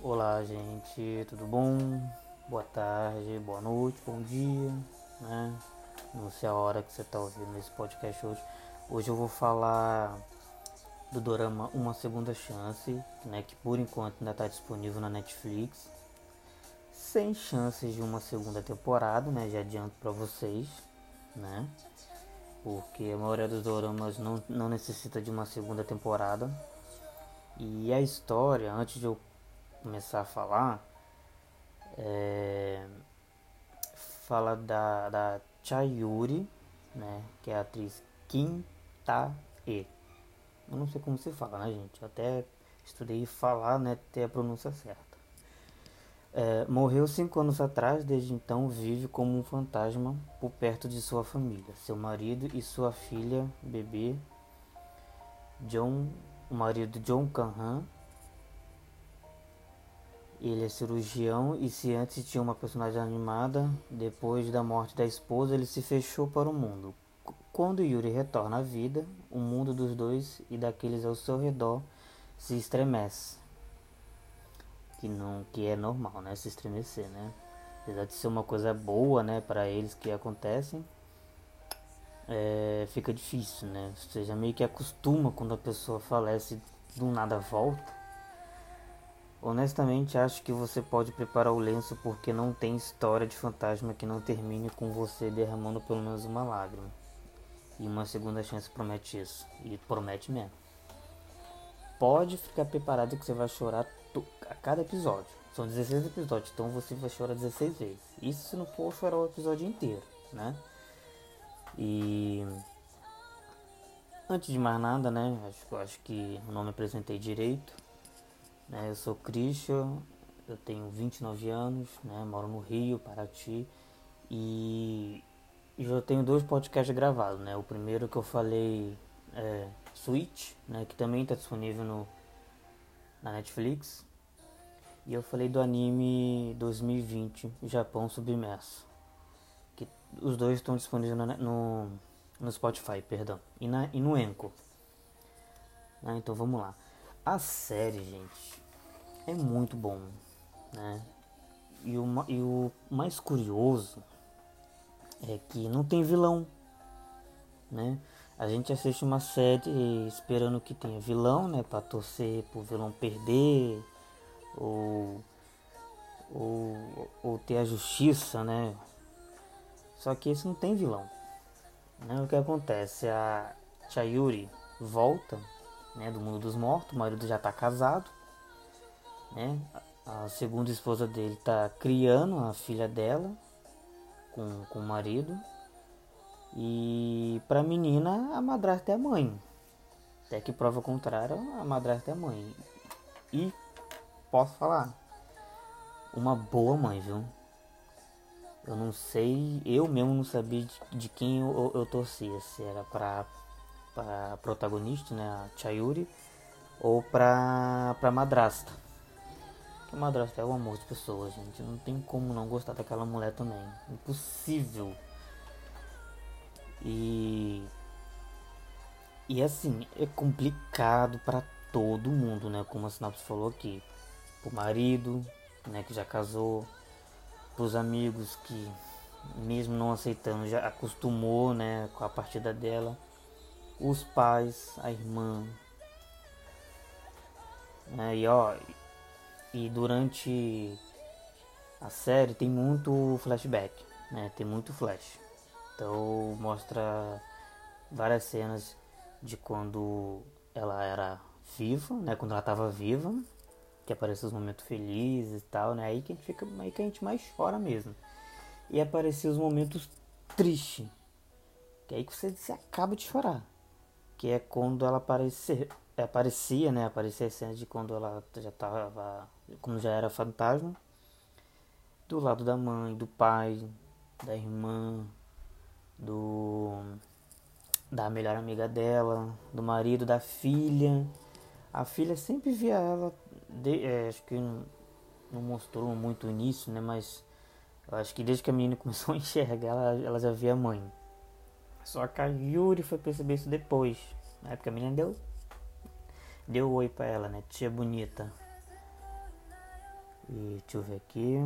Olá, gente, tudo bom? Boa tarde, boa noite, bom dia, né? Não sei a hora que você está ouvindo esse podcast hoje. Hoje eu vou falar do dorama Uma Segunda Chance, né? Que por enquanto ainda está disponível na Netflix. Sem chances de uma segunda temporada, né? Já adianto para vocês, né? Porque a maioria dos doramas não, não necessita de uma segunda temporada. E a história, antes de eu começar a falar, é, fala da, da Chayuri, né, que é a atriz Kim Ta-e. Eu não sei como se fala, né, gente? Eu até estudei falar, né, ter a pronúncia certa. É, morreu cinco anos atrás, desde então vive como um fantasma por perto de sua família, seu marido e sua filha bebê, John, o marido John Canhan, ele é cirurgião e se antes tinha uma personagem animada, depois da morte da esposa ele se fechou para o mundo. Quando Yuri retorna à vida, o mundo dos dois e daqueles ao seu redor se estremece. Que não que é normal, né, se estremecer, né? Apesar de ser uma coisa boa, né, para eles que acontecem, é, fica difícil, né? Você já meio que acostuma quando a pessoa falece do nada volta Honestamente, acho que você pode preparar o lenço porque não tem história de fantasma que não termine com você derramando pelo menos uma lágrima. E uma segunda chance promete isso. E promete mesmo. Pode ficar preparado que você vai chorar a cada episódio. São 16 episódios, então você vai chorar 16 vezes. Isso se não for chorar o episódio inteiro, né? E antes de mais nada, né? Acho, acho que eu não me apresentei direito. Né? Eu sou Christian, eu tenho 29 anos, né? moro no Rio, Paraty, e já tenho dois podcasts gravados. Né? O primeiro que eu falei é Switch, né? que também está disponível no, na Netflix. E eu falei do anime 2020, Japão Submerso. Que os dois estão disponíveis no, no, no Spotify, perdão. E, na, e no Enco. Ah, então vamos lá. A série, gente, é muito bom, né? E o, e o mais curioso é que não tem vilão, né? A gente assiste uma série esperando que tenha vilão, né? Pra torcer pro vilão perder ou, ou, ou ter a justiça, né? Só que esse não tem vilão. Né? O que acontece? A Chayuri volta né, do mundo dos mortos, o marido já está casado, né? A segunda esposa dele está criando a filha dela com, com o marido. E para a menina, a madrasta é a mãe. Até que prova contrária, a madrasta é a mãe. E posso falar, uma boa mãe, viu? Eu não sei, eu mesmo não sabia de, de quem eu, eu, torcia, se era pra, pra protagonista, né, a Chayuri, ou pra, pra madrasta. Que madrasta é o amor de pessoas, gente. Não tem como não gostar daquela mulher também. Impossível. E. E assim, é complicado para todo mundo, né? Como a Sinapse falou aqui. Pro marido, né, que já casou. Pros amigos que, mesmo não aceitando, já acostumou, né, com a partida dela. Os pais, a irmã. Né, e ó, e durante a série tem muito flashback, né? Tem muito flash. Então mostra várias cenas de quando ela era viva, né? Quando ela estava viva, que aparecem os momentos felizes e tal, né? Aí que a gente fica, aí que a gente mais chora mesmo. E apareciam os momentos tristes, que é aí que você, você acaba de chorar, que é quando ela aparecer, aparecia, né? Aparecia a cena de quando ela já estava como já era fantasma, do lado da mãe, do pai, da irmã, do da melhor amiga dela, do marido, da filha. A filha sempre via ela, de, é, acho que não, não, mostrou muito nisso, né? Mas acho que desde que a menina começou a enxergar, ela, ela já via a mãe. Só que a Yuri foi perceber isso depois. Na época a menina deu, deu oi pra ela, né? Tia bonita. E deixa eu ver aqui.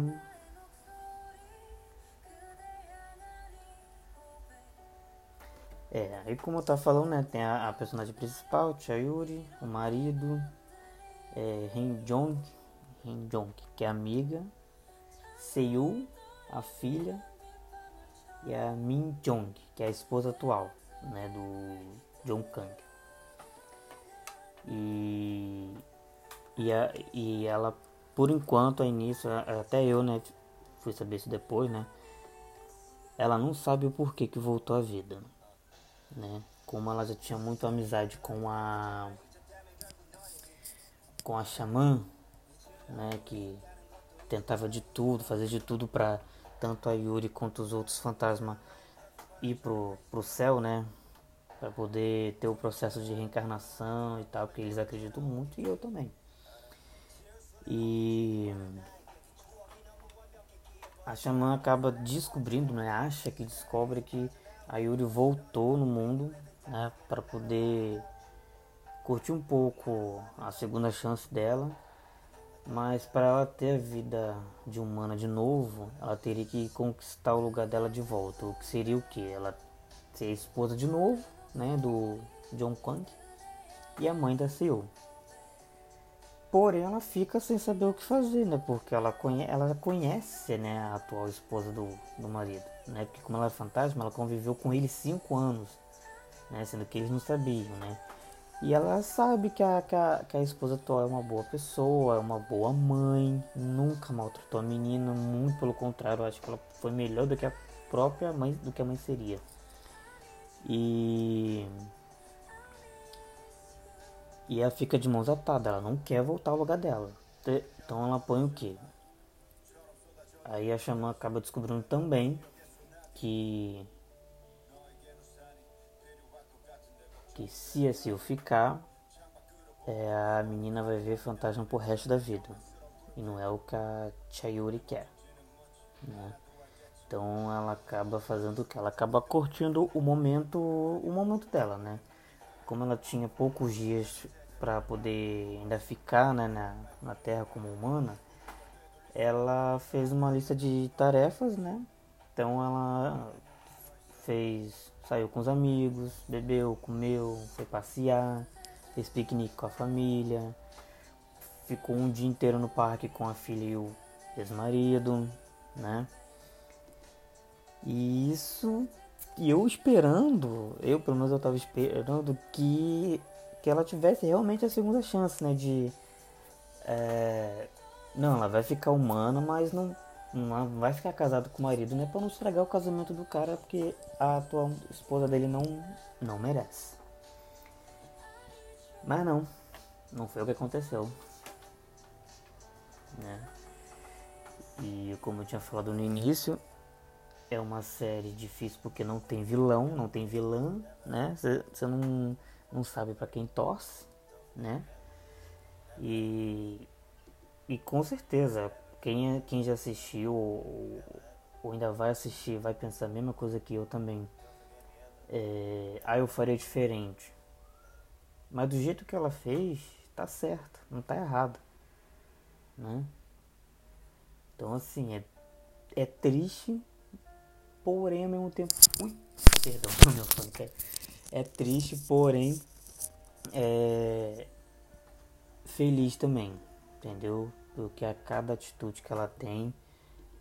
É, aí como eu tava falando, né, tem a, a personagem principal, Chayuri, o marido, é, Ren Jong, Ren Jong, que é amiga, Seiyu, a filha, e a Min Jong, que é a esposa atual, né, do Jong Kang. E, e, a, e ela, por enquanto, a início, até eu, né, fui saber isso depois, né, ela não sabe o porquê que voltou à vida né? Como ela já tinha muito amizade com a com a xamã, né, que tentava de tudo, fazer de tudo para tanto a Yuri quanto os outros fantasmas ir pro, pro céu, né? Para poder ter o processo de reencarnação e tal, porque eles acreditam muito e eu também. E a xamã acaba descobrindo, né? Acha que descobre que a Yuri voltou no mundo né, para poder curtir um pouco a segunda chance dela. Mas para ela ter a vida de humana de novo, ela teria que conquistar o lugar dela de volta. O que seria o que? Ela ser esposa de novo, né, do John Kang e a mãe da Seo. Porém, ela fica sem saber o que fazer, né? Porque ela, conhe ela conhece né, a atual esposa do, do marido, né? Porque como ela é fantasma, ela conviveu com ele cinco anos, né? Sendo que eles não sabiam, né? E ela sabe que a, que a, que a esposa atual é uma boa pessoa, é uma boa mãe, nunca maltratou a menina, muito pelo contrário, acho que ela foi melhor do que a própria mãe, do que a mãe seria. E e ela fica de mãos atadas, ela não quer voltar ao lugar dela. Então ela põe o que? Aí a xamã acaba descobrindo também que que se a Sil ficar, é, a menina vai ver fantasma pro resto da vida. E não é o que a Chayuri quer. Né? Então ela acaba fazendo o que? Ela acaba curtindo o momento, o momento dela, né? Como ela tinha poucos dias para poder ainda ficar né, na, na Terra como humana, ela fez uma lista de tarefas, né? Então ela fez, saiu com os amigos, bebeu, comeu, foi passear, fez piquenique com a família, ficou um dia inteiro no parque com a filha e o ex-marido, né? E isso, eu esperando, eu pelo menos eu tava esperando que que ela tivesse realmente a segunda chance, né? De. É, não, ela vai ficar humana, mas não, não vai ficar casada com o marido, né? Pra não estragar o casamento do cara, porque a atual esposa dele não, não merece. Mas não, não foi o que aconteceu. Né? E como eu tinha falado no início, é uma série difícil porque não tem vilão, não tem vilã, né? Você não não sabe para quem torce, né? E, e com certeza, quem, quem já assistiu ou, ou, ainda vai assistir vai pensar a mesma coisa que eu também. É, ah, eu faria diferente. Mas do jeito que ela fez, tá certo, não tá errado. Né? Então assim, é, é triste, porém ao mesmo tempo. Ui, perdão, meu fone é triste, porém é feliz também, entendeu? Porque a cada atitude que ela tem,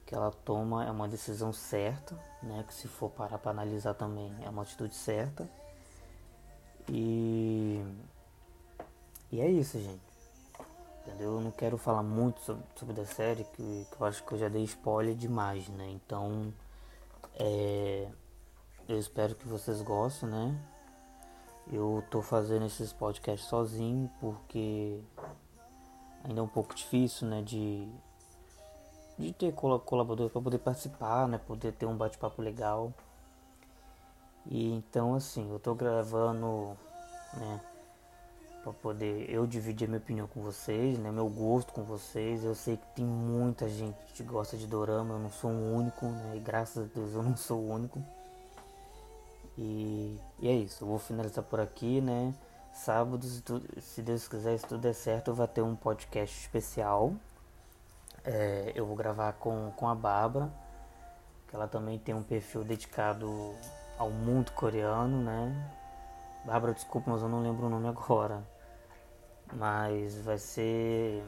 que ela toma, é uma decisão certa, né? Que se for parar para analisar também, é uma atitude certa. E e é isso, gente. Entendeu? Eu não quero falar muito sobre, sobre a série, que, que eu acho que eu já dei spoiler demais, né? Então, é, eu espero que vocês gostem, né? Eu tô fazendo esses podcasts sozinho porque ainda é um pouco difícil, né, de de ter colaboradores para poder participar, né, poder ter um bate-papo legal. E então assim, eu tô gravando, né, para poder eu dividir minha opinião com vocês, né, meu gosto com vocês. Eu sei que tem muita gente que gosta de dorama, eu não sou o único, né, e graças a Deus eu não sou o único. E, e é isso, eu vou finalizar por aqui, né? Sábado, se, se Deus quiser, se tudo der certo, vai ter um podcast especial. É, eu vou gravar com, com a Bárbara, que ela também tem um perfil dedicado ao mundo coreano, né? Bárbara, desculpa, mas eu não lembro o nome agora. Mas vai ser.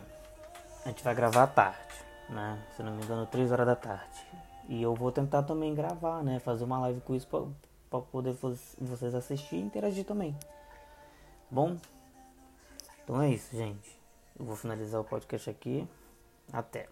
A gente vai gravar à tarde, né? Se não me engano, 3 horas da tarde. E eu vou tentar também gravar, né? Fazer uma live com isso pra, pra poder vocês assistir e interagir também. Bom? Então é isso, gente. Eu vou finalizar o podcast aqui. Até.